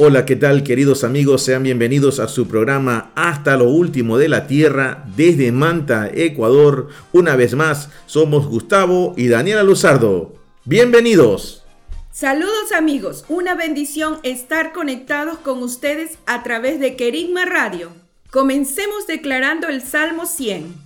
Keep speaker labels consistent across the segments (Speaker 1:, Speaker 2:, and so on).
Speaker 1: Hola, ¿qué tal queridos amigos? Sean bienvenidos a su programa Hasta lo último de la Tierra desde Manta, Ecuador. Una vez más, somos Gustavo y Daniela Luzardo. Bienvenidos.
Speaker 2: Saludos amigos, una bendición estar conectados con ustedes a través de Querigma Radio. Comencemos declarando el Salmo 100.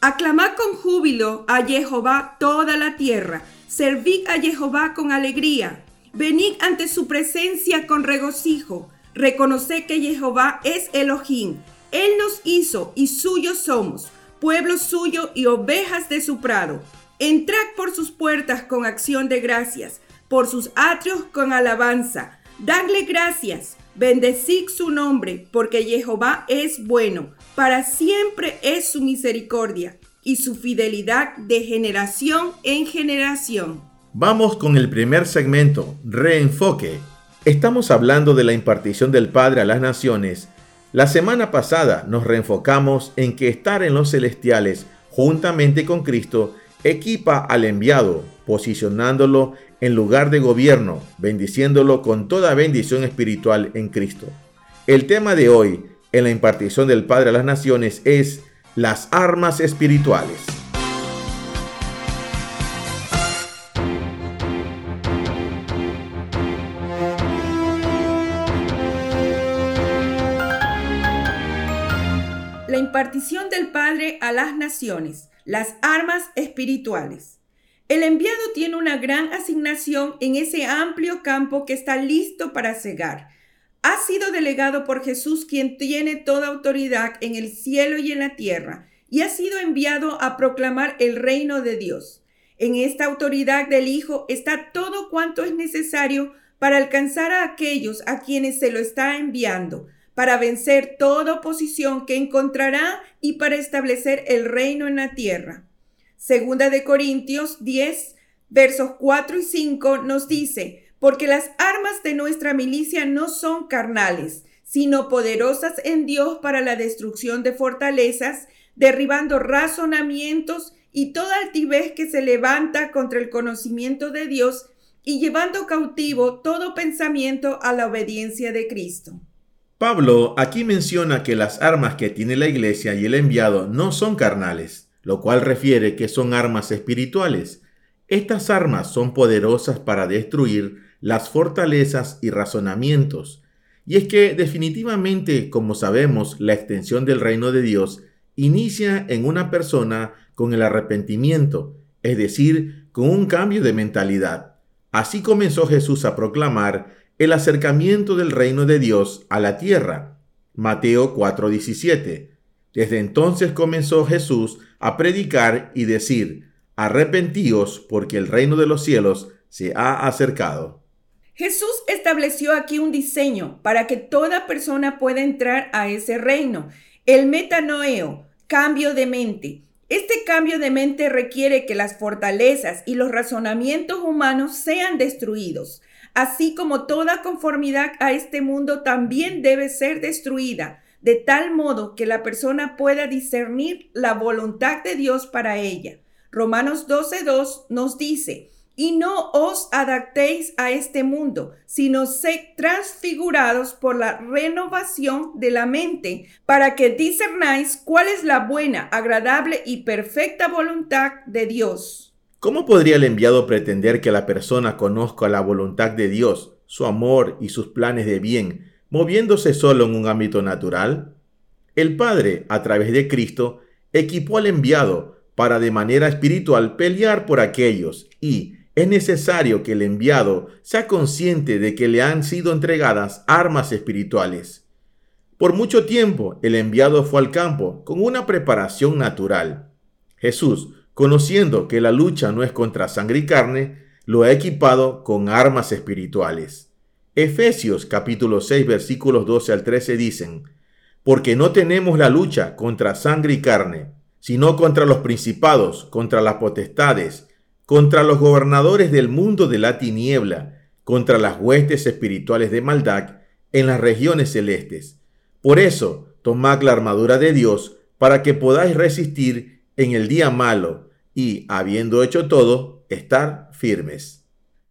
Speaker 2: Aclamad con júbilo a Jehová toda la tierra, servid a Jehová con alegría Venid ante su presencia con regocijo. Reconoced que Jehová es Elohim. Él nos hizo y suyos somos, pueblo suyo y ovejas de su prado. Entrad por sus puertas con acción de gracias, por sus atrios con alabanza. Dadle gracias, bendecid su nombre, porque Jehová es bueno, para siempre es su misericordia y su fidelidad de generación en generación.
Speaker 1: Vamos con el primer segmento, reenfoque. Estamos hablando de la impartición del Padre a las naciones. La semana pasada nos reenfocamos en que estar en los celestiales juntamente con Cristo equipa al enviado, posicionándolo en lugar de gobierno, bendiciéndolo con toda bendición espiritual en Cristo. El tema de hoy en la impartición del Padre a las naciones es las armas espirituales.
Speaker 2: A las naciones, las armas espirituales. El enviado tiene una gran asignación en ese amplio campo que está listo para cegar. Ha sido delegado por Jesús quien tiene toda autoridad en el cielo y en la tierra, y ha sido enviado a proclamar el reino de Dios. En esta autoridad del Hijo está todo cuanto es necesario para alcanzar a aquellos a quienes se lo está enviando, para vencer toda oposición que encontrará y para establecer el reino en la tierra. Segunda de Corintios 10, versos 4 y 5 nos dice, porque las armas de nuestra milicia no son carnales, sino poderosas en Dios para la destrucción de fortalezas, derribando razonamientos y toda altivez que se levanta contra el conocimiento de Dios y llevando cautivo todo pensamiento a la obediencia de Cristo.
Speaker 1: Pablo aquí menciona que las armas que tiene la iglesia y el enviado no son carnales, lo cual refiere que son armas espirituales. Estas armas son poderosas para destruir las fortalezas y razonamientos. Y es que definitivamente, como sabemos, la extensión del reino de Dios inicia en una persona con el arrepentimiento, es decir, con un cambio de mentalidad. Así comenzó Jesús a proclamar el acercamiento del reino de Dios a la tierra. Mateo 4:17. Desde entonces comenzó Jesús a predicar y decir, arrepentíos porque el reino de los cielos se ha acercado.
Speaker 2: Jesús estableció aquí un diseño para que toda persona pueda entrar a ese reino, el metanoeo, cambio de mente. Este cambio de mente requiere que las fortalezas y los razonamientos humanos sean destruidos así como toda conformidad a este mundo también debe ser destruida, de tal modo que la persona pueda discernir la voluntad de Dios para ella. Romanos 12.2 nos dice, y no os adaptéis a este mundo, sino sed transfigurados por la renovación de la mente, para que discernáis cuál es la buena, agradable y perfecta voluntad de Dios.
Speaker 1: ¿Cómo podría el enviado pretender que la persona conozca la voluntad de Dios, su amor y sus planes de bien, moviéndose solo en un ámbito natural? El Padre, a través de Cristo, equipó al enviado para de manera espiritual pelear por aquellos y es necesario que el enviado sea consciente de que le han sido entregadas armas espirituales. Por mucho tiempo el enviado fue al campo con una preparación natural. Jesús conociendo que la lucha no es contra sangre y carne, lo ha equipado con armas espirituales. Efesios capítulo 6 versículos 12 al 13 dicen, porque no tenemos la lucha contra sangre y carne, sino contra los principados, contra las potestades, contra los gobernadores del mundo de la tiniebla, contra las huestes espirituales de maldad en las regiones celestes. Por eso, tomad la armadura de Dios para que podáis resistir en el día malo y, habiendo hecho todo, estar firmes.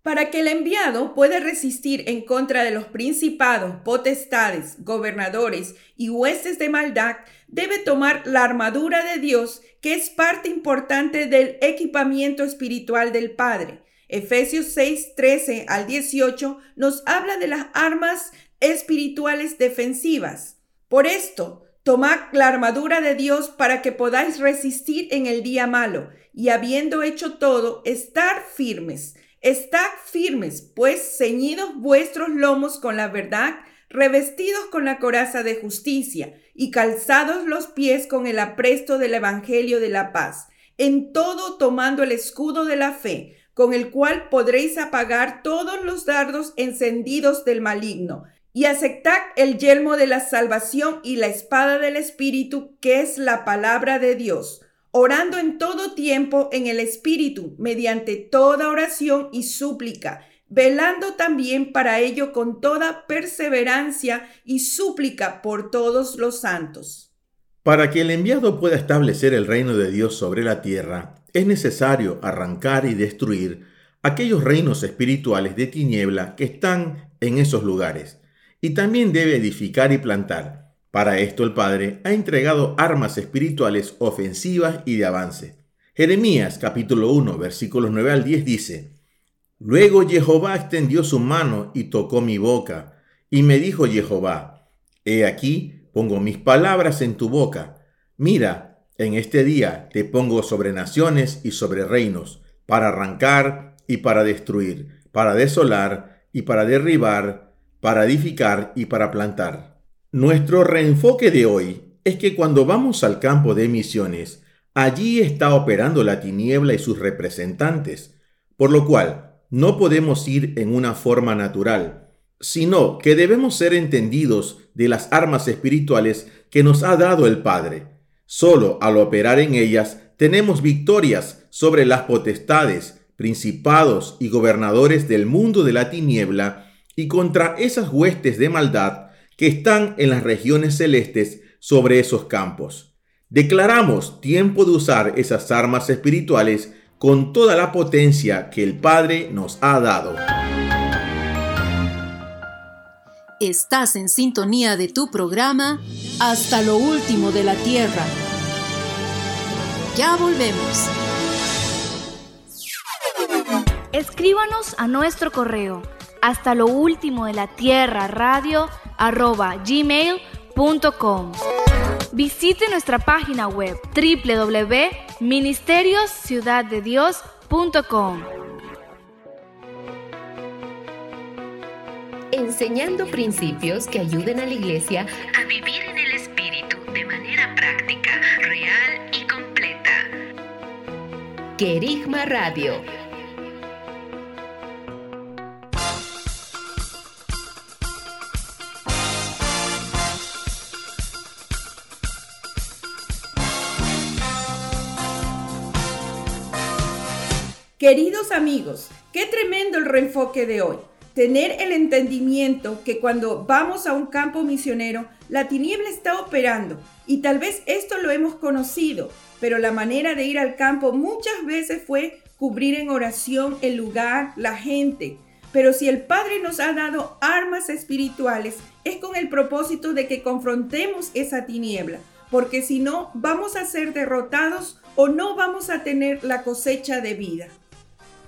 Speaker 2: Para que el enviado pueda resistir en contra de los principados, potestades, gobernadores y huestes de maldad, debe tomar la armadura de Dios, que es parte importante del equipamiento espiritual del Padre. Efesios 6, 13 al 18 nos habla de las armas espirituales defensivas. Por esto, tomad la armadura de Dios para que podáis resistir en el día malo y habiendo hecho todo, estar firmes. Estad firmes, pues ceñidos vuestros lomos con la verdad, revestidos con la coraza de justicia y calzados los pies con el apresto del Evangelio de la paz, en todo tomando el escudo de la fe, con el cual podréis apagar todos los dardos encendidos del maligno, y aceptad el yelmo de la salvación y la espada del Espíritu, que es la palabra de Dios orando en todo tiempo en el Espíritu, mediante toda oración y súplica, velando también para ello con toda perseverancia y súplica por todos los santos.
Speaker 1: Para que el enviado pueda establecer el reino de Dios sobre la tierra, es necesario arrancar y destruir aquellos reinos espirituales de tiniebla que están en esos lugares, y también debe edificar y plantar para esto el Padre ha entregado armas espirituales ofensivas y de avance. Jeremías capítulo 1 versículos 9 al 10 dice, Luego Jehová extendió su mano y tocó mi boca, y me dijo Jehová, He aquí, pongo mis palabras en tu boca. Mira, en este día te pongo sobre naciones y sobre reinos, para arrancar y para destruir, para desolar y para derribar, para edificar y para plantar. Nuestro reenfoque de hoy es que cuando vamos al campo de misiones, allí está operando la tiniebla y sus representantes, por lo cual no podemos ir en una forma natural, sino que debemos ser entendidos de las armas espirituales que nos ha dado el Padre. Solo al operar en ellas tenemos victorias sobre las potestades, principados y gobernadores del mundo de la tiniebla y contra esas huestes de maldad que están en las regiones celestes sobre esos campos. Declaramos tiempo de usar esas armas espirituales con toda la potencia que el Padre nos ha dado.
Speaker 3: Estás en sintonía de tu programa Hasta lo último de la Tierra. Ya volvemos.
Speaker 4: Escríbanos a nuestro correo hasta lo último de la tierra radio arroba gmail.com. Visite nuestra página web www.ministeriosciudaddedios.com.
Speaker 5: Enseñando principios que ayuden a la iglesia a vivir en el Espíritu de manera práctica, real y completa. Querigma Radio
Speaker 2: Queridos amigos, qué tremendo el reenfoque de hoy. Tener el entendimiento que cuando vamos a un campo misionero, la tiniebla está operando y tal vez esto lo hemos conocido, pero la manera de ir al campo muchas veces fue cubrir en oración el lugar, la gente. Pero si el Padre nos ha dado armas espirituales, es con el propósito de que confrontemos esa tiniebla, porque si no, vamos a ser derrotados o no vamos a tener la cosecha de vida.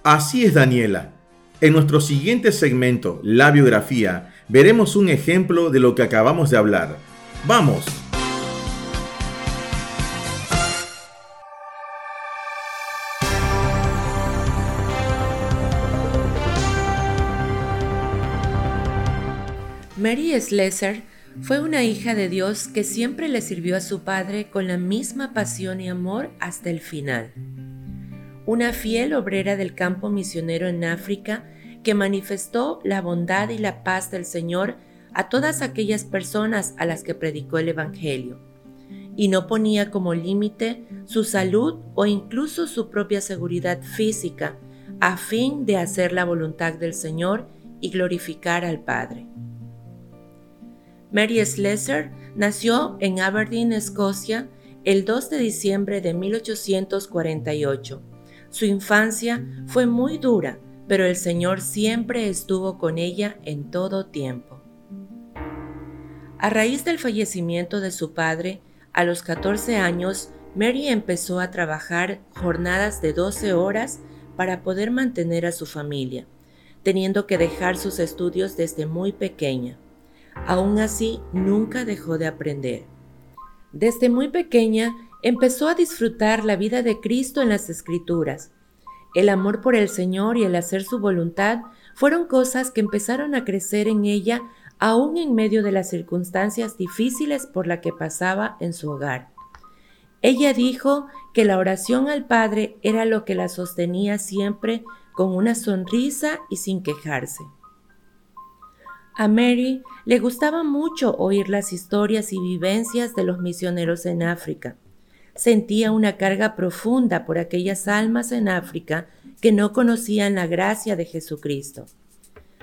Speaker 1: Así es, Daniela. En nuestro siguiente segmento, la biografía, veremos un ejemplo de lo que acabamos de hablar. ¡Vamos!
Speaker 6: Mary Slessor fue una hija de Dios que siempre le sirvió a su padre con la misma pasión y amor hasta el final. Una fiel obrera del campo misionero en África que manifestó la bondad y la paz del Señor a todas aquellas personas a las que predicó el Evangelio, y no ponía como límite su salud o incluso su propia seguridad física a fin de hacer la voluntad del Señor y glorificar al Padre. Mary Slessor nació en Aberdeen, Escocia, el 2 de diciembre de 1848. Su infancia fue muy dura, pero el Señor siempre estuvo con ella en todo tiempo. A raíz del fallecimiento de su padre, a los 14 años, Mary empezó a trabajar jornadas de 12 horas para poder mantener a su familia, teniendo que dejar sus estudios desde muy pequeña. Aún así, nunca dejó de aprender. Desde muy pequeña empezó a disfrutar la vida de Cristo en las Escrituras. El amor por el Señor y el hacer su voluntad fueron cosas que empezaron a crecer en ella aún en medio de las circunstancias difíciles por las que pasaba en su hogar. Ella dijo que la oración al Padre era lo que la sostenía siempre con una sonrisa y sin quejarse. A Mary le gustaba mucho oír las historias y vivencias de los misioneros en África. Sentía una carga profunda por aquellas almas en África que no conocían la gracia de Jesucristo.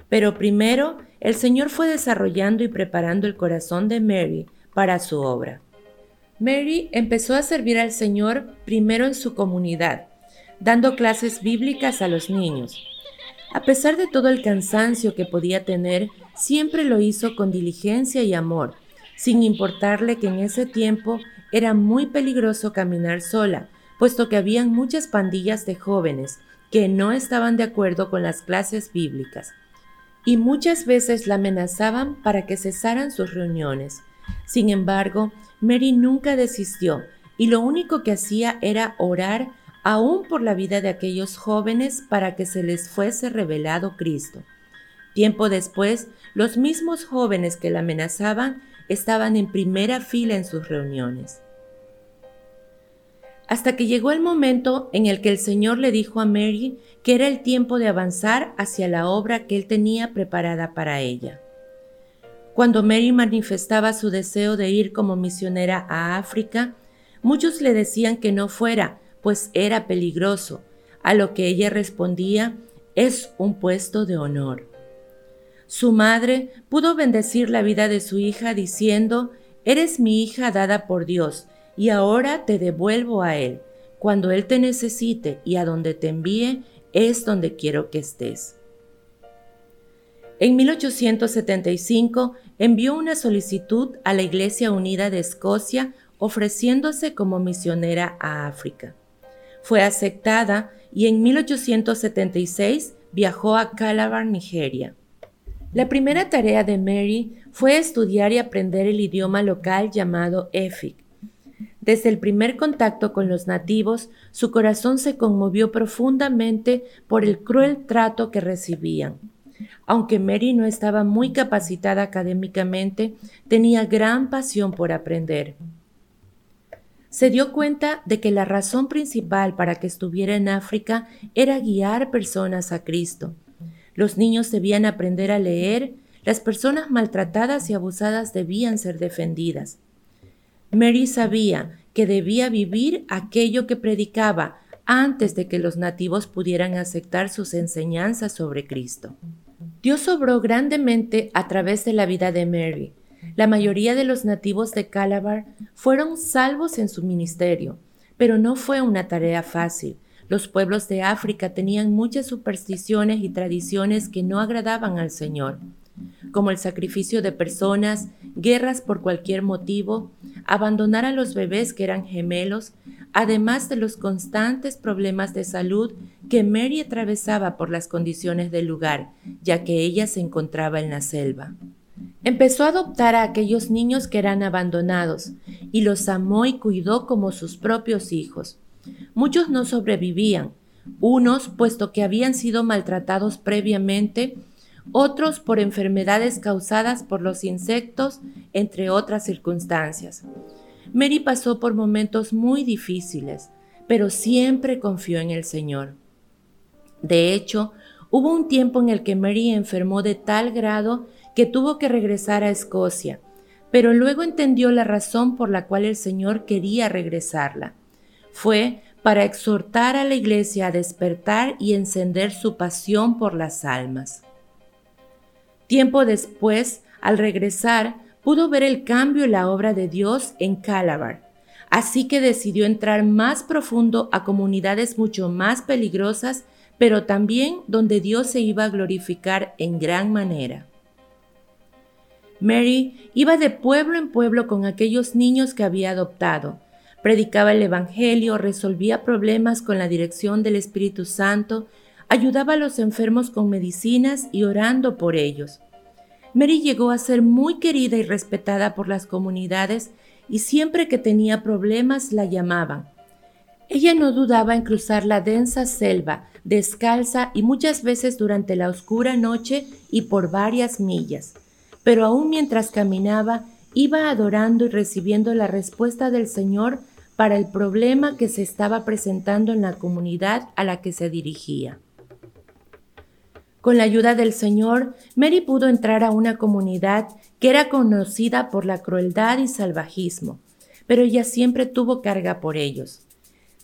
Speaker 6: Pero primero el Señor fue desarrollando y preparando el corazón de Mary para su obra. Mary empezó a servir al Señor primero en su comunidad, dando clases bíblicas a los niños. A pesar de todo el cansancio que podía tener, siempre lo hizo con diligencia y amor, sin importarle que en ese tiempo era muy peligroso caminar sola, puesto que habían muchas pandillas de jóvenes que no estaban de acuerdo con las clases bíblicas, y muchas veces la amenazaban para que cesaran sus reuniones. Sin embargo, Mary nunca desistió, y lo único que hacía era orar aún por la vida de aquellos jóvenes para que se les fuese revelado Cristo. Tiempo después, los mismos jóvenes que la amenazaban estaban en primera fila en sus reuniones. Hasta que llegó el momento en el que el Señor le dijo a Mary que era el tiempo de avanzar hacia la obra que él tenía preparada para ella. Cuando Mary manifestaba su deseo de ir como misionera a África, muchos le decían que no fuera, pues era peligroso, a lo que ella respondía, es un puesto de honor. Su madre pudo bendecir la vida de su hija diciendo, Eres mi hija dada por Dios, y ahora te devuelvo a Él. Cuando Él te necesite y a donde te envíe, es donde quiero que estés. En 1875 envió una solicitud a la Iglesia Unida de Escocia ofreciéndose como misionera a África. Fue aceptada y en 1876 viajó a Calabar, Nigeria. La primera tarea de Mary fue estudiar y aprender el idioma local llamado Efik. Desde el primer contacto con los nativos, su corazón se conmovió profundamente por el cruel trato que recibían. Aunque Mary no estaba muy capacitada académicamente, tenía gran pasión por aprender. Se dio cuenta de que la razón principal para que estuviera en África era guiar personas a Cristo. Los niños debían aprender a leer, las personas maltratadas y abusadas debían ser defendidas. Mary sabía que debía vivir aquello que predicaba antes de que los nativos pudieran aceptar sus enseñanzas sobre Cristo. Dios obró grandemente a través de la vida de Mary. La mayoría de los nativos de Calabar fueron salvos en su ministerio, pero no fue una tarea fácil, los pueblos de África tenían muchas supersticiones y tradiciones que no agradaban al Señor, como el sacrificio de personas, guerras por cualquier motivo, abandonar a los bebés que eran gemelos, además de los constantes problemas de salud que Mary atravesaba por las condiciones del lugar, ya que ella se encontraba en la selva. Empezó a adoptar a aquellos niños que eran abandonados y los amó y cuidó como sus propios hijos. Muchos no sobrevivían, unos puesto que habían sido maltratados previamente, otros por enfermedades causadas por los insectos, entre otras circunstancias. Mary pasó por momentos muy difíciles, pero siempre confió en el Señor. De hecho, hubo un tiempo en el que Mary enfermó de tal grado que tuvo que regresar a Escocia, pero luego entendió la razón por la cual el Señor quería regresarla. Fue para exhortar a la iglesia a despertar y encender su pasión por las almas. Tiempo después, al regresar, pudo ver el cambio en la obra de Dios en Calabar, así que decidió entrar más profundo a comunidades mucho más peligrosas, pero también donde Dios se iba a glorificar en gran manera. Mary iba de pueblo en pueblo con aquellos niños que había adoptado, predicaba el Evangelio, resolvía problemas con la dirección del Espíritu Santo, ayudaba a los enfermos con medicinas y orando por ellos. Mary llegó a ser muy querida y respetada por las comunidades y siempre que tenía problemas la llamaban. Ella no dudaba en cruzar la densa selva, descalza y muchas veces durante la oscura noche y por varias millas. Pero aún mientras caminaba, iba adorando y recibiendo la respuesta del Señor para el problema que se estaba presentando en la comunidad a la que se dirigía. Con la ayuda del Señor, Mary pudo entrar a una comunidad que era conocida por la crueldad y salvajismo, pero ella siempre tuvo carga por ellos.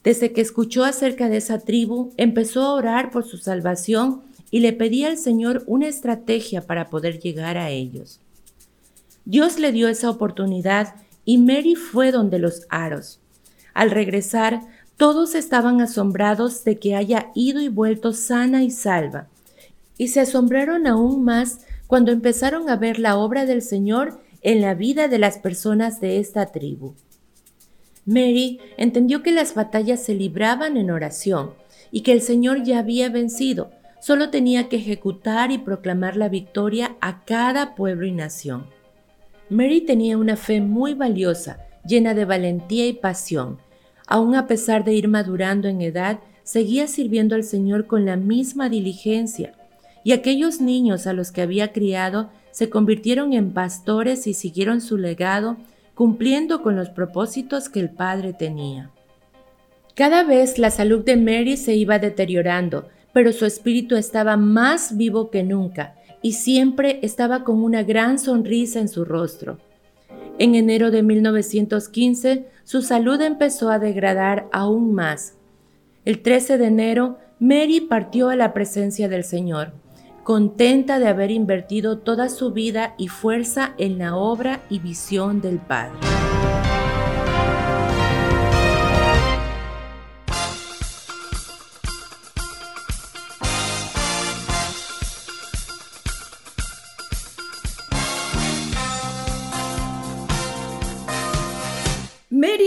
Speaker 6: Desde que escuchó acerca de esa tribu, empezó a orar por su salvación y le pedía al Señor una estrategia para poder llegar a ellos. Dios le dio esa oportunidad y Mary fue donde los aros. Al regresar, todos estaban asombrados de que haya ido y vuelto sana y salva, y se asombraron aún más cuando empezaron a ver la obra del Señor en la vida de las personas de esta tribu. Mary entendió que las batallas se libraban en oración y que el Señor ya había vencido, solo tenía que ejecutar y proclamar la victoria a cada pueblo y nación. Mary tenía una fe muy valiosa, llena de valentía y pasión, aun a pesar de ir madurando en edad, seguía sirviendo al Señor con la misma diligencia, y aquellos niños a los que había criado se convirtieron en pastores y siguieron su legado, cumpliendo con los propósitos que el Padre tenía. Cada vez la salud de Mary se iba deteriorando, pero su espíritu estaba más vivo que nunca y siempre estaba con una gran sonrisa en su rostro. En enero de 1915, su salud empezó a degradar aún más. El 13 de enero, Mary partió a la presencia del Señor, contenta de haber invertido toda su vida y fuerza en la obra y visión del Padre.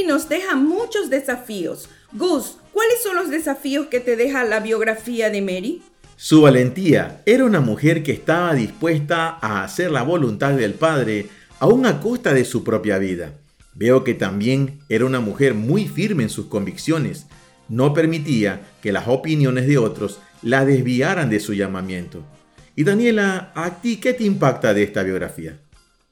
Speaker 2: Nos deja muchos desafíos. Gus, ¿cuáles son los desafíos que te deja la biografía de Mary?
Speaker 1: Su valentía era una mujer que estaba dispuesta a hacer la voluntad del Padre aún a costa de su propia vida. Veo que también era una mujer muy firme en sus convicciones. No permitía que las opiniones de otros la desviaran de su llamamiento. Y Daniela, ¿a ti qué te impacta de esta biografía?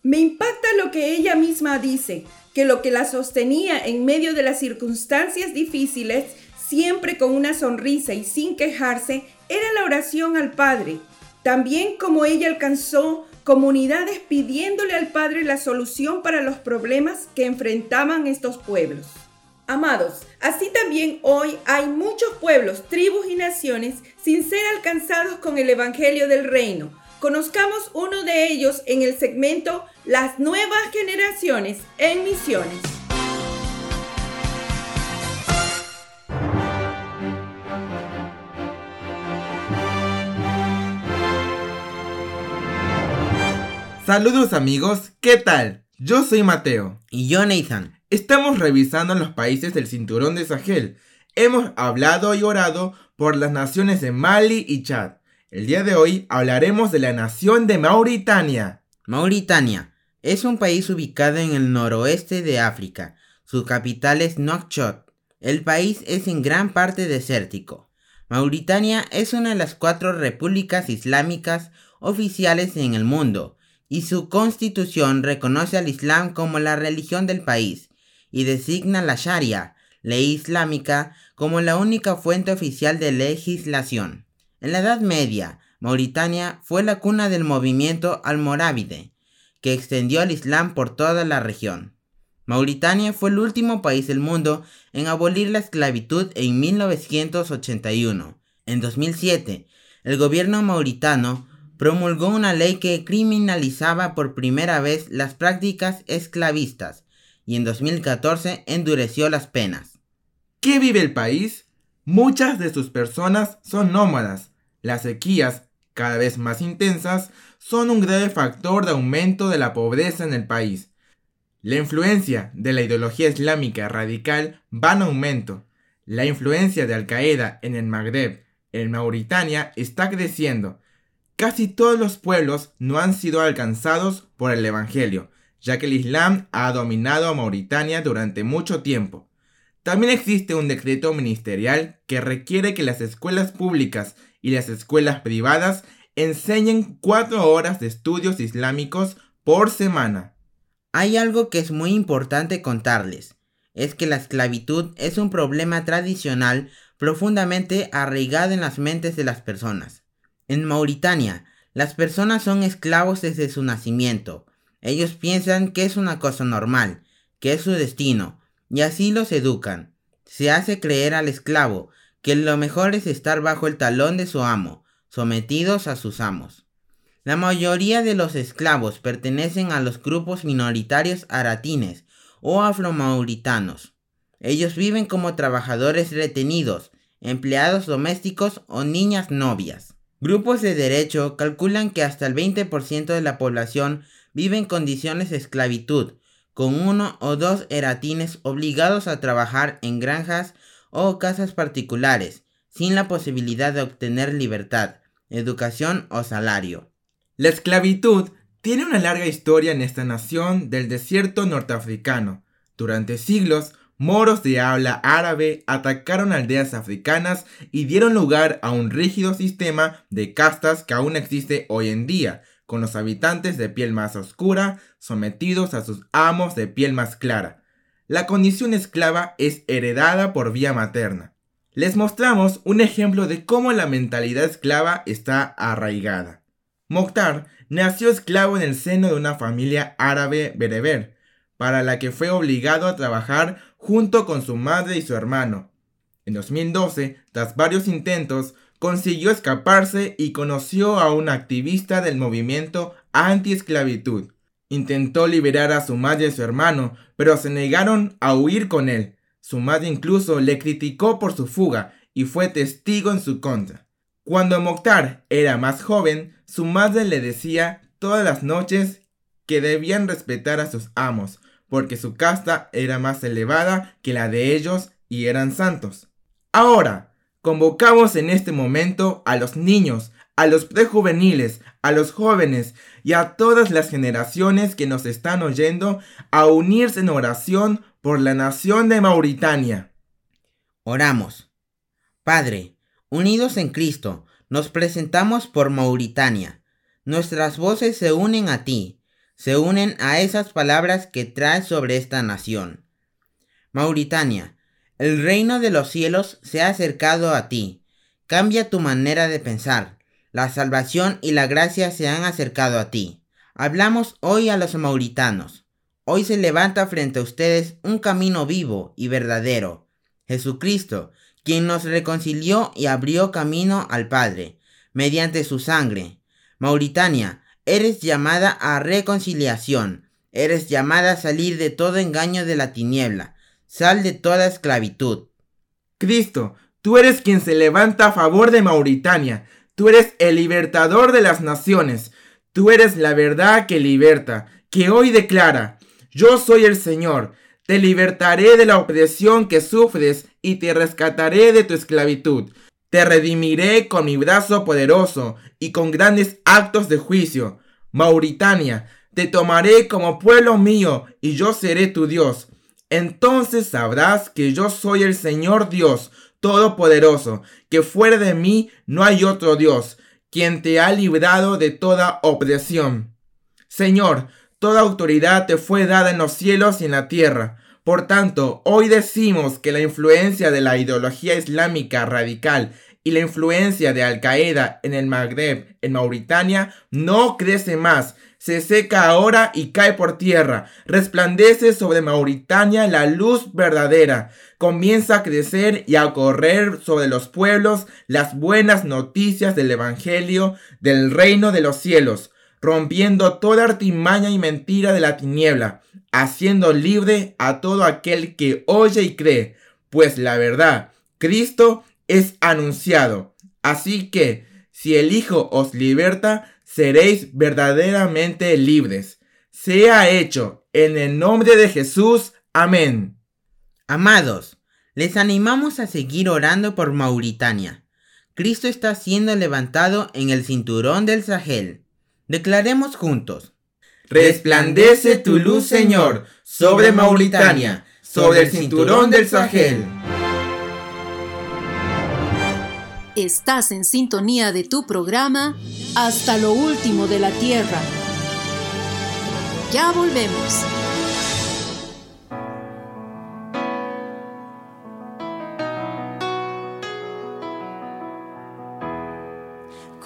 Speaker 2: Me impacta lo que ella misma dice, que lo que la sostenía en medio de las circunstancias difíciles, siempre con una sonrisa y sin quejarse, era la oración al Padre. También como ella alcanzó comunidades pidiéndole al Padre la solución para los problemas que enfrentaban estos pueblos. Amados, así también hoy hay muchos pueblos, tribus y naciones sin ser alcanzados con el Evangelio del Reino Conozcamos uno de ellos en el segmento Las nuevas generaciones en misiones.
Speaker 7: Saludos amigos, ¿qué tal? Yo soy Mateo.
Speaker 8: Y yo Nathan.
Speaker 7: Estamos revisando los países del cinturón de Sahel. Hemos hablado y orado por las naciones de Mali y Chad. El día de hoy hablaremos de la nación de Mauritania.
Speaker 8: Mauritania es un país ubicado en el noroeste de África. Su capital es Nouakchott. El país es en gran parte desértico. Mauritania es una de las cuatro repúblicas islámicas oficiales en el mundo y su constitución reconoce al Islam como la religión del país y designa la Sharia, ley islámica, como la única fuente oficial de legislación. En la Edad Media, Mauritania fue la cuna del movimiento almorávide, que extendió el Islam por toda la región. Mauritania fue el último país del mundo en abolir la esclavitud en 1981. En 2007, el gobierno mauritano promulgó una ley que criminalizaba por primera vez las prácticas esclavistas y en 2014 endureció las penas.
Speaker 7: ¿Qué vive el país? Muchas de sus personas son nómadas. Las sequías, cada vez más intensas, son un grave factor de aumento de la pobreza en el país. La influencia de la ideología islámica radical va en aumento. La influencia de Al Qaeda en el Magreb, en Mauritania, está creciendo Casi todos los pueblos no han sido alcanzados por el Evangelio, ya que el Islam ha dominado a Mauritania durante mucho tiempo. También existe un decreto ministerial que requiere que las escuelas públicas y las escuelas privadas enseñen cuatro horas de estudios islámicos por semana.
Speaker 8: Hay algo que es muy importante contarles. Es que la esclavitud es un problema tradicional profundamente arraigado en las mentes de las personas. En Mauritania, las personas son esclavos desde su nacimiento. Ellos piensan que es una cosa normal, que es su destino, y así los educan. Se hace creer al esclavo que lo mejor es estar bajo el talón de su amo, sometidos a sus amos. La mayoría de los esclavos pertenecen a los grupos minoritarios aratines o afromauritanos. Ellos viven como trabajadores retenidos, empleados domésticos o niñas novias. Grupos de derecho calculan que hasta el 20% de la población vive en condiciones de esclavitud, con uno o dos eratines obligados a trabajar en granjas o casas particulares, sin la posibilidad de obtener libertad, educación o salario.
Speaker 7: La esclavitud tiene una larga historia en esta nación del desierto norteafricano. Durante siglos, moros de habla árabe atacaron aldeas africanas y dieron lugar a un rígido sistema de castas que aún existe hoy en día, con los habitantes de piel más oscura sometidos a sus amos de piel más clara. La condición esclava es heredada por vía materna. Les mostramos un ejemplo de cómo la mentalidad esclava está arraigada. Mokhtar nació esclavo en el seno de una familia árabe bereber, para la que fue obligado a trabajar junto con su madre y su hermano. En 2012, tras varios intentos, consiguió escaparse y conoció a un activista del movimiento anti-esclavitud. Intentó liberar a su madre y su hermano, pero se negaron a huir con él. Su madre incluso le criticó por su fuga y fue testigo en su contra. Cuando Mokhtar era más joven, su madre le decía todas las noches que debían respetar a sus amos, porque su casta era más elevada que la de ellos y eran santos. Ahora, convocamos en este momento a los niños, a los prejuveniles, a los jóvenes y a todas las generaciones que nos están oyendo a unirse en oración por la nación de Mauritania.
Speaker 8: Oramos. Padre, unidos en Cristo, nos presentamos por Mauritania. Nuestras voces se unen a ti se unen a esas palabras que trae sobre esta nación. Mauritania, el reino de los cielos se ha acercado a ti. Cambia tu manera de pensar. La salvación y la gracia se han acercado a ti. Hablamos hoy a los mauritanos. Hoy se levanta frente a ustedes un camino vivo y verdadero. Jesucristo, quien nos reconcilió y abrió camino al Padre, mediante su sangre. Mauritania, Eres llamada a reconciliación. Eres llamada a salir de todo engaño de la tiniebla. Sal de toda esclavitud.
Speaker 7: Cristo, tú eres quien se levanta a favor de Mauritania. Tú eres el libertador de las naciones. Tú eres la verdad que liberta, que hoy declara, yo soy el Señor. Te libertaré de la opresión que sufres y te rescataré de tu esclavitud. Te redimiré con mi brazo poderoso y con grandes actos de juicio. Mauritania, te tomaré como pueblo mío y yo seré tu Dios. Entonces sabrás que yo soy el Señor Dios Todopoderoso, que fuera de mí no hay otro Dios, quien te ha librado de toda opresión. Señor, toda autoridad te fue dada en los cielos y en la tierra. Por tanto, hoy decimos que la influencia de la ideología islámica radical y la influencia de Al Qaeda en el Magreb, en Mauritania, no crece más, se seca ahora y cae por tierra. Resplandece sobre Mauritania la luz verdadera. Comienza a crecer y a correr sobre los pueblos las buenas noticias del Evangelio del reino de los cielos, rompiendo toda artimaña y mentira de la tiniebla, haciendo libre a todo aquel que oye y cree, pues la verdad, Cristo es anunciado. Así que, si el Hijo os liberta, seréis verdaderamente libres. Sea hecho en el nombre de Jesús. Amén.
Speaker 8: Amados, les animamos a seguir orando por Mauritania. Cristo está siendo levantado en el cinturón del Sahel. Declaremos juntos.
Speaker 7: Resplandece tu luz, Señor, sobre Mauritania, sobre el cinturón del Sahel.
Speaker 3: Estás en sintonía de tu programa Hasta lo último de la Tierra. Ya volvemos.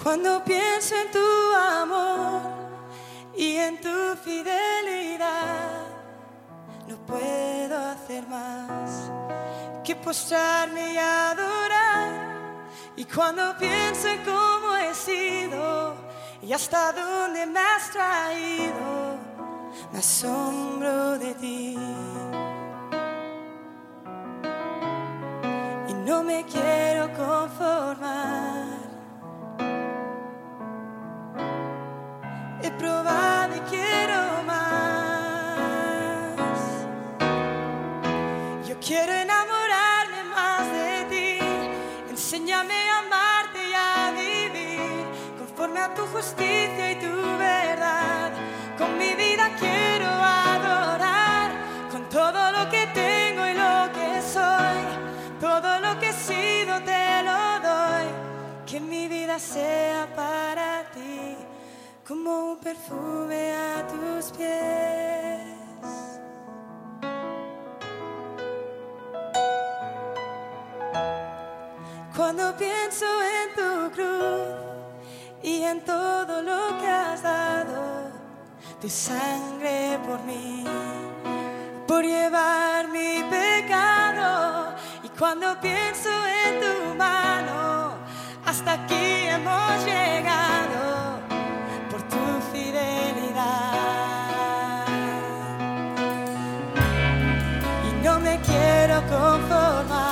Speaker 9: Cuando pienso en tu amor y en tu fidelidad, no puedo hacer más que postrarme y adorar. Y cuando pienso en cómo he sido y hasta dónde me has traído, me asombro de ti. Y no me quiero conformar. He probado y quiero más. Yo quiero enamorarme más de ti. Enséñame justicia y tu verdad. Con mi vida quiero adorar con todo lo que tengo y lo que soy. Todo lo que he sido te lo doy. Que mi vida sea para ti como un perfume a tus pies. Cuando pienso en tu cruz y en todo lo que has dado, tu sangre por mí, por llevar mi pecado. Y cuando pienso en tu mano, hasta aquí hemos llegado por tu fidelidad. Y no me quiero conformar.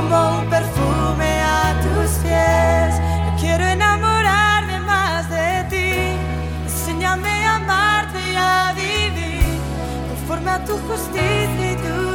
Speaker 9: Como un perfume a tus pies. Quiero enamorarme más de ti. Enséñame a amarte y a vivir conforme a tu justicia y tu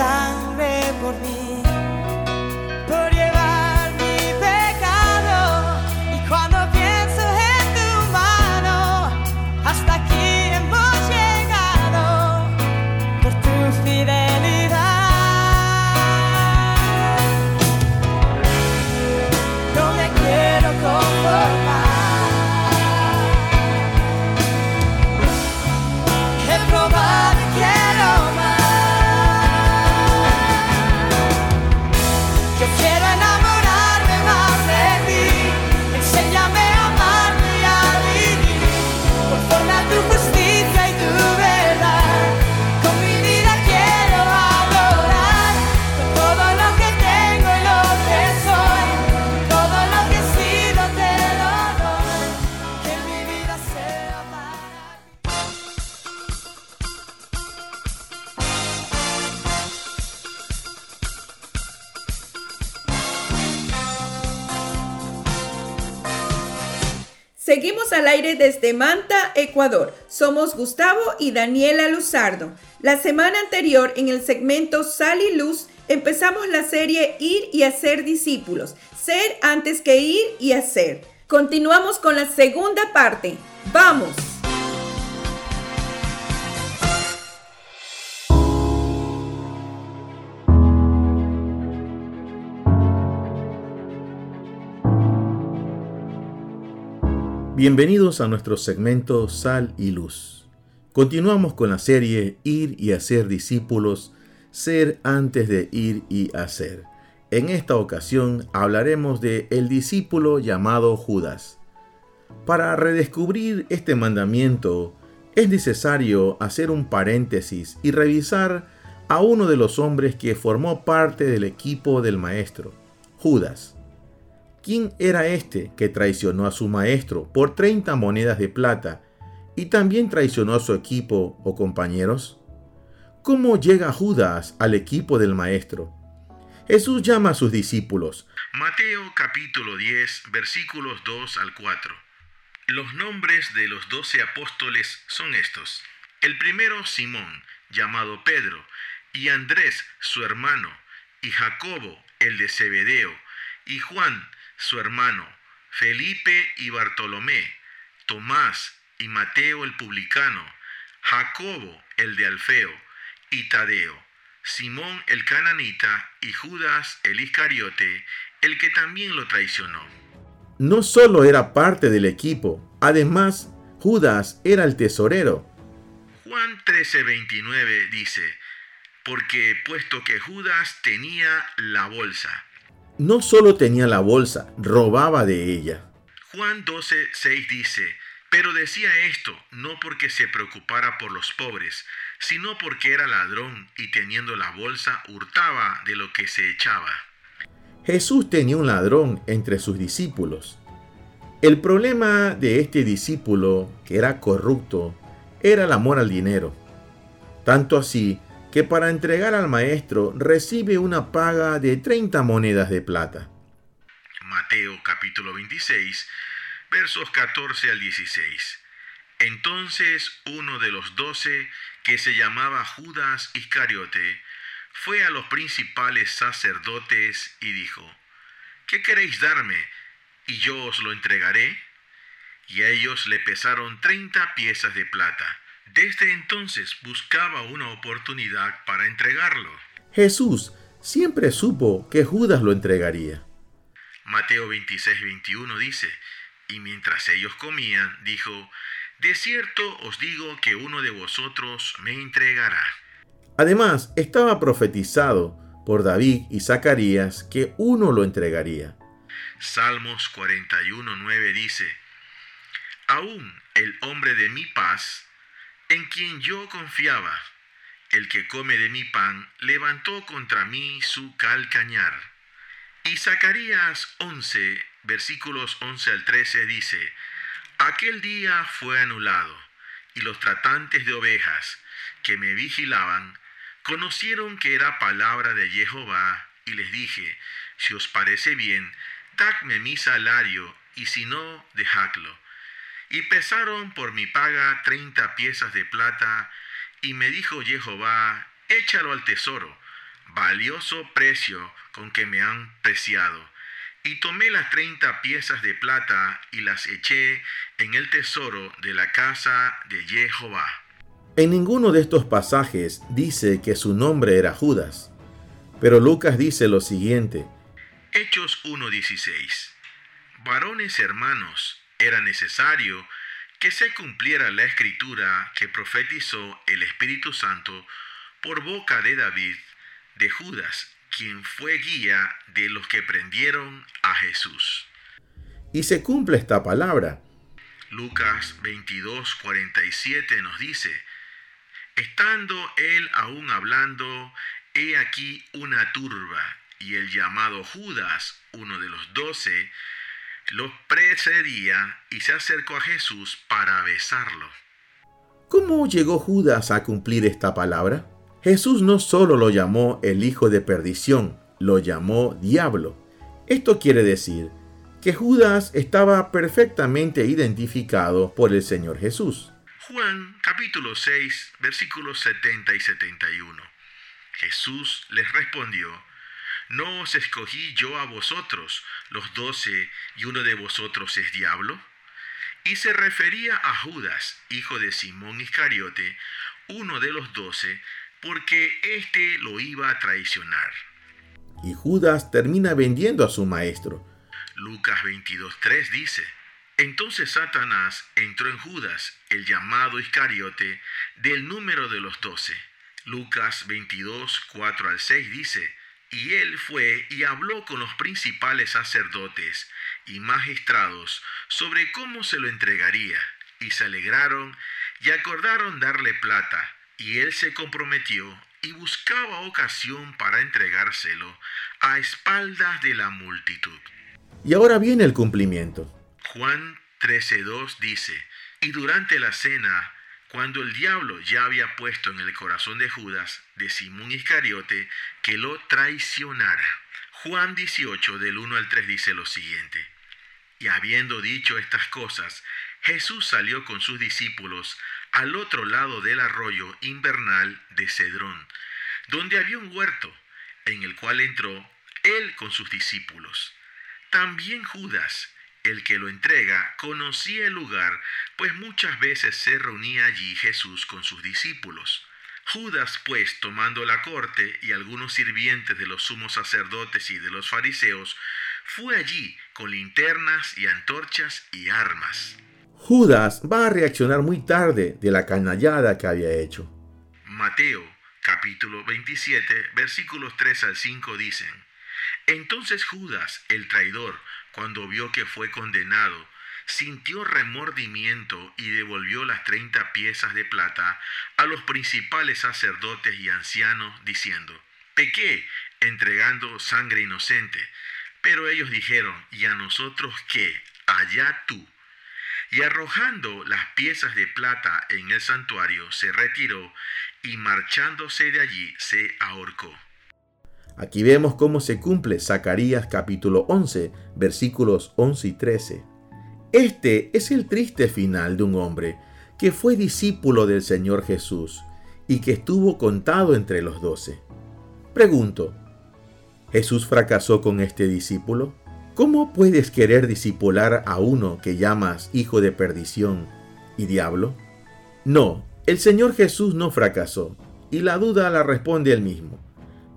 Speaker 9: tu sangre por mí,
Speaker 2: desde Manta, Ecuador. Somos Gustavo y Daniela Luzardo. La semana anterior, en el segmento Sal y Luz, empezamos la serie Ir y hacer discípulos. Ser antes que ir y hacer. Continuamos con la segunda parte. ¡Vamos!
Speaker 10: Bienvenidos a nuestro segmento Sal y Luz. Continuamos con la serie Ir y hacer discípulos, ser antes de ir y hacer. En esta ocasión hablaremos de el discípulo llamado Judas. Para redescubrir este mandamiento es necesario hacer un paréntesis y revisar a uno de los hombres que formó parte del equipo del maestro, Judas. ¿Quién era este que traicionó a su maestro por 30 monedas de plata y también traicionó a su equipo o compañeros? ¿Cómo llega Judas al equipo del maestro? Jesús llama a sus discípulos.
Speaker 1: Mateo capítulo 10 versículos 2 al 4. Los nombres de los doce apóstoles son estos. El primero Simón, llamado Pedro, y Andrés, su hermano, y Jacobo, el de Zebedeo, y Juan, su hermano, Felipe y Bartolomé, Tomás y Mateo el publicano, Jacobo el de Alfeo y Tadeo, Simón el cananita y Judas el Iscariote, el que también lo traicionó.
Speaker 10: No solo era parte del equipo, además Judas era el tesorero.
Speaker 1: Juan 13:29 dice, porque puesto que Judas tenía la bolsa,
Speaker 10: no solo tenía la bolsa, robaba de ella.
Speaker 1: Juan 12, 6 dice, pero decía esto no porque se preocupara por los pobres, sino porque era ladrón y teniendo la bolsa hurtaba de lo que se echaba.
Speaker 10: Jesús tenía un ladrón entre sus discípulos. El problema de este discípulo, que era corrupto, era el amor al dinero. Tanto así que para entregar al maestro recibe una paga de 30 monedas de plata.
Speaker 1: Mateo capítulo 26, versos 14 al 16. Entonces uno de los doce, que se llamaba Judas Iscariote, fue a los principales sacerdotes y dijo, ¿qué queréis darme? Y yo os lo entregaré. Y a ellos le pesaron treinta piezas de plata. Desde entonces buscaba una oportunidad para entregarlo.
Speaker 10: Jesús siempre supo que Judas lo entregaría.
Speaker 1: Mateo 26-21 dice, y mientras ellos comían, dijo, De cierto os digo que uno de vosotros me entregará.
Speaker 10: Además, estaba profetizado por David y Zacarías que uno lo entregaría.
Speaker 1: Salmos 41.9 dice, Aún el hombre de mi paz en quien yo confiaba, el que come de mi pan, levantó contra mí su calcañar. Y Zacarías 11, versículos 11 al 13 dice, Aquel día fue anulado, y los tratantes de ovejas que me vigilaban conocieron que era palabra de Jehová, y les dije, si os parece bien, dadme mi salario, y si no, dejadlo y pesaron por mi paga treinta piezas de plata, y me dijo Jehová, échalo al tesoro, valioso precio con que me han preciado. Y tomé las treinta piezas de plata y las eché en el tesoro de la casa de Jehová.
Speaker 10: En ninguno de estos pasajes dice que su nombre era Judas, pero Lucas dice lo siguiente.
Speaker 1: Hechos 1.16 Varones hermanos, era necesario que se cumpliera la escritura que profetizó el Espíritu Santo por boca de David, de Judas, quien fue guía de los que prendieron a Jesús.
Speaker 10: Y se cumple esta palabra.
Speaker 1: Lucas 22:47 nos dice, estando él aún hablando, he aquí una turba, y el llamado Judas, uno de los doce, lo precedía y se acercó a Jesús para besarlo.
Speaker 10: ¿Cómo llegó Judas a cumplir esta palabra? Jesús no solo lo llamó el hijo de perdición, lo llamó diablo. Esto quiere decir
Speaker 1: que Judas estaba perfectamente identificado por el Señor Jesús.
Speaker 11: Juan capítulo 6 versículos 70 y 71. Jesús les respondió, ¿no os escogí yo a vosotros, los doce, y uno de vosotros es diablo? Y se refería a Judas, hijo de Simón Iscariote, uno de los doce, porque éste lo iba a traicionar.
Speaker 1: Y Judas termina vendiendo a su maestro.
Speaker 11: Lucas 22.3 dice, Entonces Satanás entró en Judas, el llamado Iscariote, del número de los doce. Lucas 22, 4 al 6 dice, Y él fue y habló con los principales sacerdotes y magistrados sobre cómo se lo entregaría, y se alegraron y acordaron darle plata, y él se comprometió y buscaba ocasión para entregárselo a espaldas de la multitud.
Speaker 1: Y ahora viene el cumplimiento.
Speaker 11: Juan 13.2 dice, y durante la cena, cuando el diablo ya había puesto en el corazón de Judas, de Simón Iscariote, que lo traicionara. Juan 18 del 1 al 3 dice lo siguiente, y habiendo dicho estas cosas, Jesús salió con sus discípulos al otro lado del arroyo invernal de Cedrón, donde había un huerto, en el cual entró él con sus discípulos. También Judas, el que lo entrega, conocía el lugar, pues muchas veces se reunía allí Jesús con sus discípulos. Judas, pues, tomando la corte y algunos sirvientes de los sumos sacerdotes y de los fariseos, fue allí con linternas y antorchas y armas.
Speaker 1: Judas va a reaccionar muy tarde de la canallada que había hecho.
Speaker 11: Mateo capítulo 27 versículos 3 al 5 dicen, Entonces Judas, el traidor, cuando vio que fue condenado, sintió remordimiento y devolvió las treinta piezas de plata a los principales sacerdotes y ancianos, diciendo, Pequé entregando sangre inocente. Pero ellos dijeron, ¿y a nosotros qué? Allá tú. Y arrojando las piezas de plata en el santuario, se retiró y marchándose de allí se ahorcó.
Speaker 1: Aquí vemos cómo se cumple Zacarías capítulo 11, versículos 11 y 13. Este es el triste final de un hombre que fue discípulo del Señor Jesús y que estuvo contado entre los doce. Pregunto, ¿Jesús fracasó con este discípulo? ¿Cómo puedes querer discipular a uno que llamas hijo de perdición y diablo? No, el Señor Jesús no fracasó, y la duda la responde él mismo.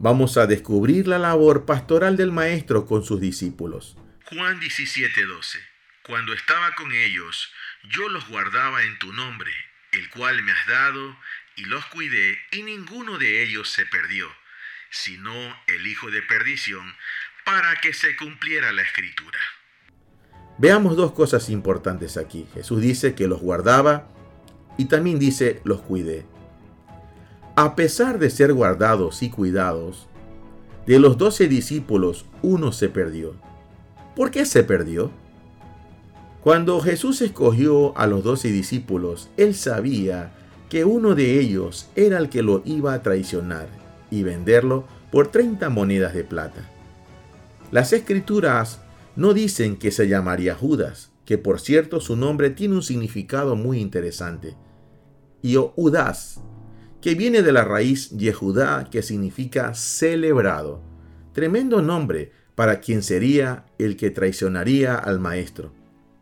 Speaker 1: Vamos a descubrir la labor pastoral del Maestro con sus discípulos.
Speaker 11: Juan 17:12 Cuando estaba con ellos, yo los guardaba en tu nombre, el cual me has dado, y los cuidé, y ninguno de ellos se perdió, sino el hijo de perdición, para que se cumpliera la escritura.
Speaker 1: Veamos dos cosas importantes aquí. Jesús dice que los guardaba y también dice los cuidé. A pesar de ser guardados y cuidados, de los doce discípulos uno se perdió. ¿Por qué se perdió? Cuando Jesús escogió a los doce discípulos, él sabía que uno de ellos era el que lo iba a traicionar y venderlo por 30 monedas de plata. Las escrituras no dicen que se llamaría Judas, que por cierto su nombre tiene un significado muy interesante. Y Udas, que viene de la raíz Yehudá, que significa celebrado. Tremendo nombre para quien sería el que traicionaría al maestro.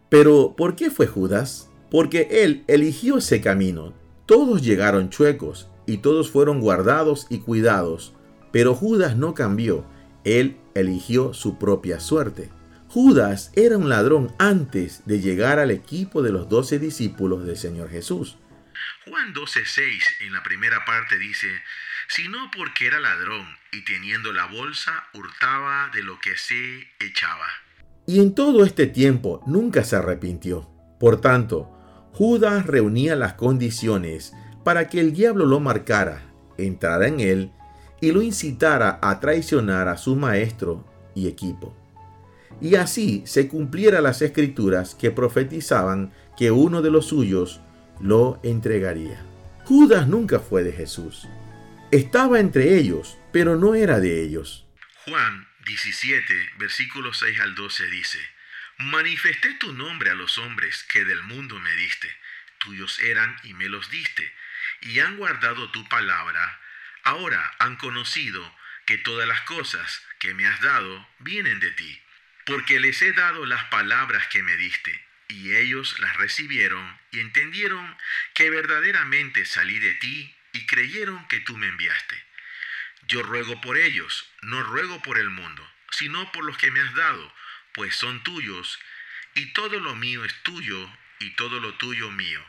Speaker 1: Pero, ¿por qué fue Judas? Porque él eligió ese camino. Todos llegaron chuecos y todos fueron guardados y cuidados, pero Judas no cambió, él eligió su propia suerte. Judas era un ladrón antes de llegar al equipo de los doce discípulos del Señor Jesús.
Speaker 11: Juan 12:6 en la primera parte dice, sino porque era ladrón y teniendo la bolsa hurtaba de lo que se echaba.
Speaker 1: Y en todo este tiempo nunca se arrepintió. Por tanto, Judas reunía las condiciones para que el diablo lo marcara, entrara en él y lo incitara a traicionar a su maestro y equipo. Y así se cumpliera las escrituras que profetizaban que uno de los suyos lo entregaría. Judas nunca fue de Jesús. Estaba entre ellos, pero no era de ellos.
Speaker 11: Juan 17, versículos 6 al 12 dice, Manifesté tu nombre a los hombres que del mundo me diste. Tuyos eran y me los diste, y han guardado tu palabra. Ahora han conocido que todas las cosas que me has dado vienen de ti, porque les he dado las palabras que me diste, y ellos las recibieron y entendieron que verdaderamente salí de ti y creyeron que tú me enviaste. Yo ruego por ellos, no ruego por el mundo, sino por los que me has dado pues son tuyos, y todo lo mío es tuyo, y todo lo tuyo mío.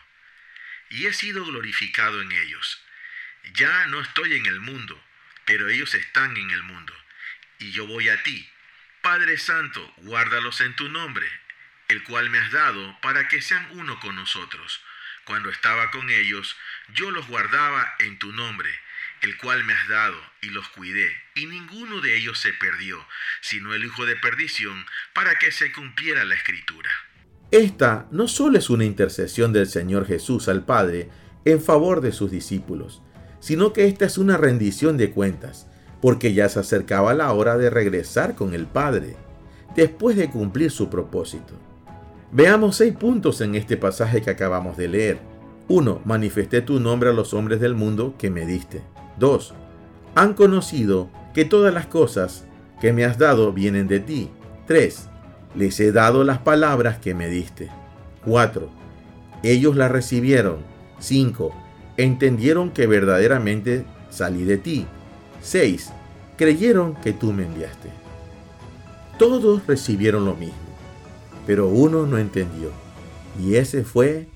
Speaker 11: Y he sido glorificado en ellos. Ya no estoy en el mundo, pero ellos están en el mundo, y yo voy a ti. Padre Santo, guárdalos en tu nombre, el cual me has dado, para que sean uno con nosotros. Cuando estaba con ellos, yo los guardaba en tu nombre el cual me has dado, y los cuidé, y ninguno de ellos se perdió, sino el hijo de perdición, para que se cumpliera la escritura.
Speaker 1: Esta no solo es una intercesión del Señor Jesús al Padre en favor de sus discípulos, sino que esta es una rendición de cuentas, porque ya se acercaba la hora de regresar con el Padre, después de cumplir su propósito. Veamos seis puntos en este pasaje que acabamos de leer. 1. Manifesté tu nombre a los hombres del mundo que me diste. 2. Han conocido que todas las cosas que me has dado vienen de ti. 3. Les he dado las palabras que me diste. 4. Ellos las recibieron. 5. Entendieron que verdaderamente salí de ti. 6. Creyeron que tú me enviaste. Todos recibieron lo mismo, pero uno no entendió, y ese fue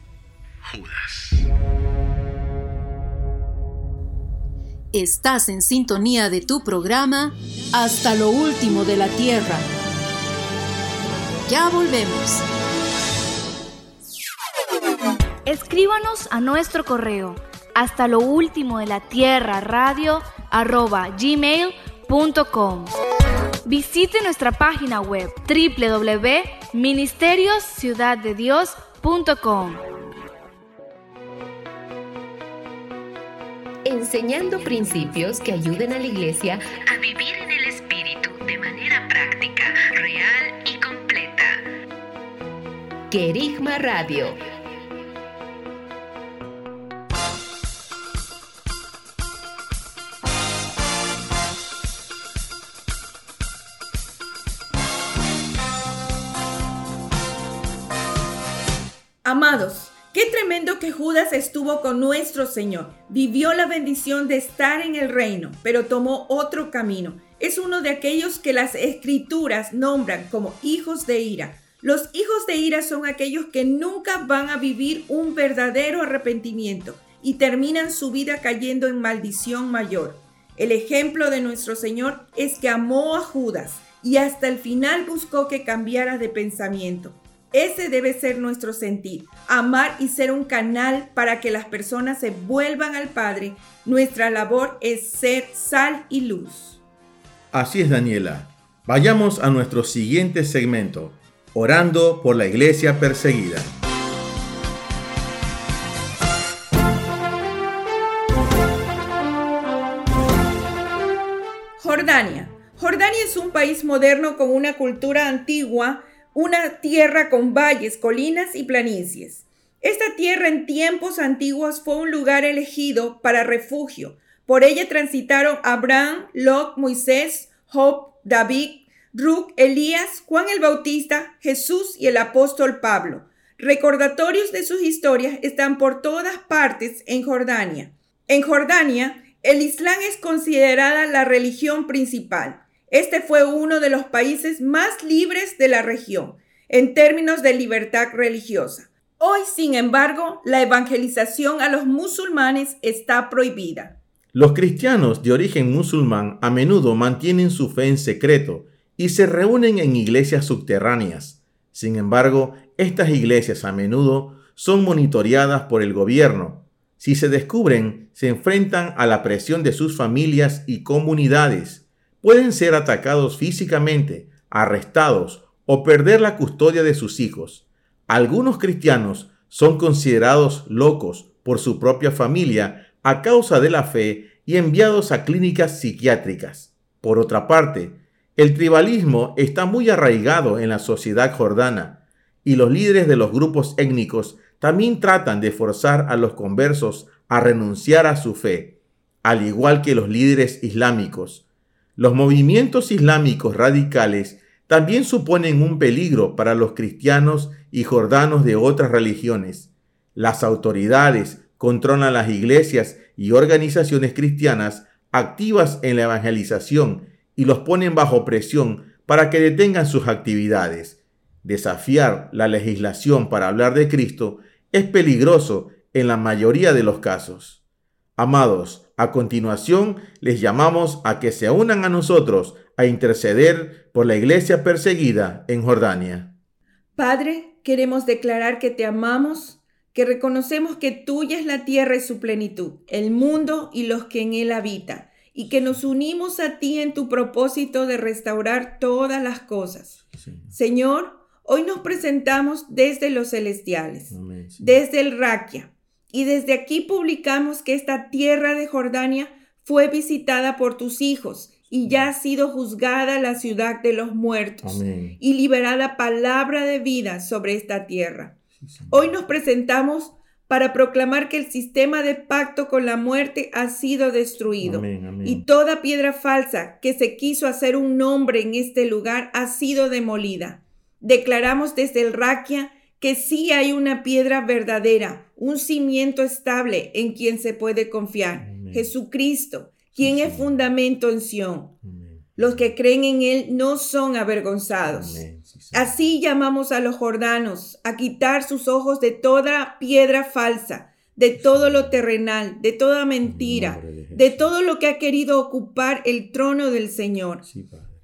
Speaker 11: Judas.
Speaker 3: Estás en sintonía de tu programa Hasta lo último de la Tierra. Ya volvemos.
Speaker 4: Escríbanos a nuestro correo hasta lo último de la tierra radio arroba gmail.com. Visite nuestra página web www.ministeriosciudaddedios.com.
Speaker 5: enseñando principios que ayuden a la iglesia a vivir en el Espíritu de manera práctica, real y completa. Querigma Radio.
Speaker 2: Amados, Qué tremendo que Judas estuvo con nuestro Señor. Vivió la bendición de estar en el reino, pero tomó otro camino. Es uno de aquellos que las escrituras nombran como hijos de ira. Los hijos de ira son aquellos que nunca van a vivir un verdadero arrepentimiento y terminan su vida cayendo en maldición mayor. El ejemplo de nuestro Señor es que amó a Judas y hasta el final buscó que cambiara de pensamiento. Ese debe ser nuestro sentir, amar y ser un canal para que las personas se vuelvan al Padre. Nuestra labor es ser sal y luz.
Speaker 1: Así es, Daniela. Vayamos a nuestro siguiente segmento, orando por la iglesia perseguida.
Speaker 2: Jordania. Jordania es un país moderno con una cultura antigua una tierra con valles, colinas y planicies. Esta tierra en tiempos antiguos fue un lugar elegido para refugio. Por ella transitaron Abraham, Lot, Moisés, Job, David, Ruc, Elías, Juan el Bautista, Jesús y el apóstol Pablo. Recordatorios de sus historias están por todas partes en Jordania. En Jordania, el Islam es considerada la religión principal. Este fue uno de los países más libres de la región en términos de libertad religiosa. Hoy, sin embargo, la evangelización a los musulmanes está prohibida.
Speaker 1: Los cristianos de origen musulmán a menudo mantienen su fe en secreto y se reúnen en iglesias subterráneas. Sin embargo, estas iglesias a menudo son monitoreadas por el gobierno. Si se descubren, se enfrentan a la presión de sus familias y comunidades pueden ser atacados físicamente, arrestados o perder la custodia de sus hijos. Algunos cristianos son considerados locos por su propia familia a causa de la fe y enviados a clínicas psiquiátricas. Por otra parte, El tribalismo está muy arraigado en la sociedad jordana y los líderes de los grupos étnicos también tratan de forzar a los conversos a renunciar a su fe, al igual que los líderes islámicos. Los movimientos islámicos radicales también suponen un peligro para los cristianos y jordanos de otras religiones. Las autoridades controlan las iglesias y organizaciones cristianas activas en la evangelización y los ponen bajo presión para que detengan sus actividades. Desafiar la legislación para hablar de Cristo es peligroso en la mayoría de los casos. Amados, a continuación les llamamos a que se unan a nosotros a interceder por la iglesia perseguida en Jordania.
Speaker 2: Padre, queremos declarar que te amamos, que reconocemos que tuya es la tierra y su plenitud, el mundo y los que en él habitan y que nos unimos a ti en tu propósito de restaurar todas las cosas. Señor, hoy nos presentamos desde los celestiales, desde el Raquia, y desde aquí publicamos que esta tierra de Jordania fue visitada por tus hijos y ya ha sido juzgada la ciudad de los muertos y liberada palabra de vida sobre esta tierra. Hoy nos presentamos para proclamar que el sistema de pacto con la muerte ha sido destruido y toda piedra falsa que se quiso hacer un nombre en este lugar ha sido demolida. Declaramos desde el Raquia que sí hay una piedra verdadera, un cimiento estable en quien se puede confiar, Jesucristo, quien es fundamento en Sión. Los que creen en Él no son avergonzados. Así llamamos a los jordanos a quitar sus ojos de toda piedra falsa, de todo lo terrenal, de toda mentira, de todo lo que ha querido ocupar el trono del Señor.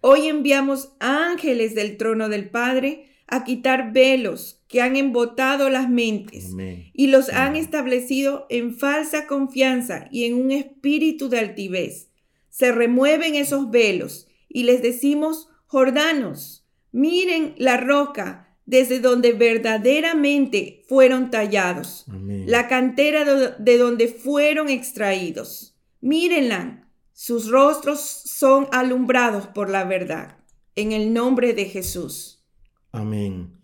Speaker 2: Hoy enviamos ángeles del trono del Padre a quitar velos que han embotado las mentes y los han establecido en falsa confianza y en un espíritu de altivez. Se remueven esos velos y les decimos, Jordanos, Miren la roca desde donde verdaderamente fueron tallados, la cantera de donde fueron extraídos. Mírenla, sus rostros son alumbrados por la verdad. En el nombre de Jesús.
Speaker 1: Amén.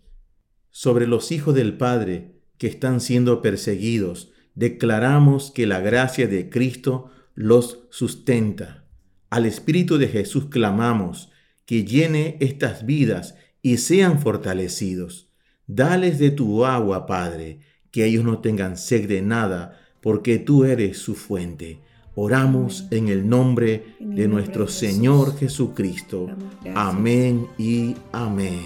Speaker 1: Sobre los hijos del Padre que están siendo perseguidos, declaramos que la gracia de Cristo los sustenta. Al Espíritu de Jesús clamamos que llene estas vidas y sean fortalecidos. Dales de tu agua, Padre, que ellos no tengan sed de nada, porque tú eres su fuente. Oramos en el nombre de nuestro Señor Jesucristo. Amén y amén.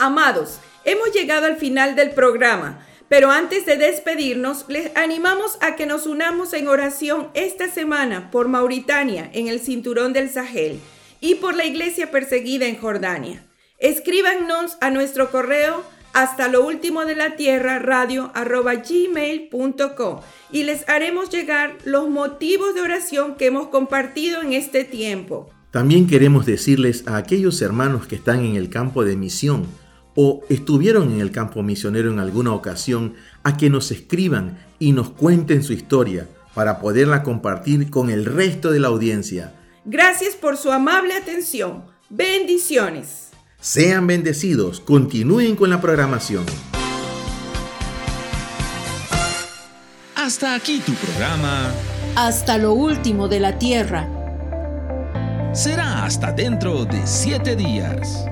Speaker 2: Amados, hemos llegado al final del programa, pero antes de despedirnos, les animamos a que nos unamos en oración esta semana por Mauritania en el cinturón del Sahel y por la iglesia perseguida en Jordania. Escríbanos a nuestro correo hasta lo último de la tierra radio arroba y les haremos llegar los motivos de oración que hemos compartido en este tiempo.
Speaker 1: También queremos decirles a aquellos hermanos que están en el campo de misión, o estuvieron en el campo misionero en alguna ocasión a que nos escriban y nos cuenten su historia para poderla compartir con el resto de la audiencia.
Speaker 2: Gracias por su amable atención. Bendiciones.
Speaker 1: Sean bendecidos. Continúen con la programación.
Speaker 12: Hasta aquí tu programa.
Speaker 3: Hasta lo último de la tierra.
Speaker 12: Será hasta dentro de siete días.